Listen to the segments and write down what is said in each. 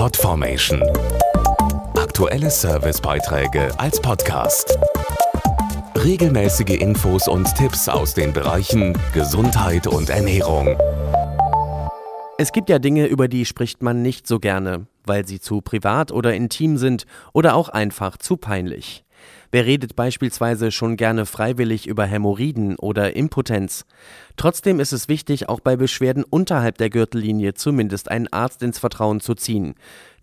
Podformation. Aktuelle Servicebeiträge als Podcast. Regelmäßige Infos und Tipps aus den Bereichen Gesundheit und Ernährung. Es gibt ja Dinge, über die spricht man nicht so gerne, weil sie zu privat oder intim sind oder auch einfach zu peinlich. Wer redet beispielsweise schon gerne freiwillig über Hämorrhoiden oder Impotenz? Trotzdem ist es wichtig, auch bei Beschwerden unterhalb der Gürtellinie zumindest einen Arzt ins Vertrauen zu ziehen.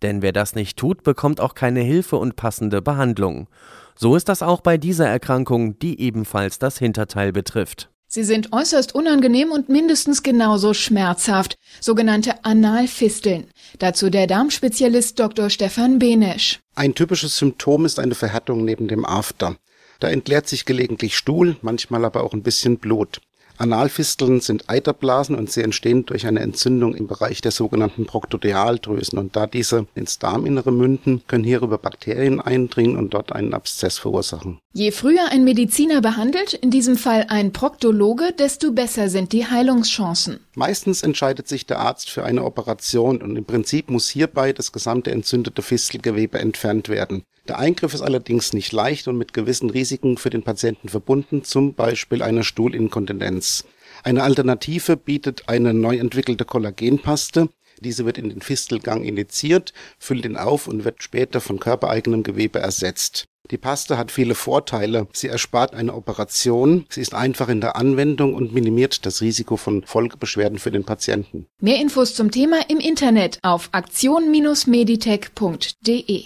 Denn wer das nicht tut, bekommt auch keine Hilfe und passende Behandlung. So ist das auch bei dieser Erkrankung, die ebenfalls das Hinterteil betrifft. Sie sind äußerst unangenehm und mindestens genauso schmerzhaft, sogenannte Analfisteln. Dazu der Darmspezialist Dr. Stefan Benesch. Ein typisches Symptom ist eine Verhärtung neben dem After. Da entleert sich gelegentlich Stuhl, manchmal aber auch ein bisschen Blut. Analfisteln sind Eiterblasen und sie entstehen durch eine Entzündung im Bereich der sogenannten Proktodealdrüsen. Und da diese ins Darminnere münden, können hierüber Bakterien eindringen und dort einen Abszess verursachen. Je früher ein Mediziner behandelt, in diesem Fall ein Proktologe, desto besser sind die Heilungschancen. Meistens entscheidet sich der Arzt für eine Operation und im Prinzip muss hierbei das gesamte entzündete Fistelgewebe entfernt werden. Der Eingriff ist allerdings nicht leicht und mit gewissen Risiken für den Patienten verbunden, zum Beispiel einer Stuhlinkontinenz. Eine Alternative bietet eine neu entwickelte Kollagenpaste. Diese wird in den Fistelgang injiziert, füllt ihn auf und wird später von körpereigenem Gewebe ersetzt. Die Paste hat viele Vorteile. Sie erspart eine Operation, sie ist einfach in der Anwendung und minimiert das Risiko von Folgebeschwerden für den Patienten. Mehr Infos zum Thema im Internet auf aktion-meditech.de.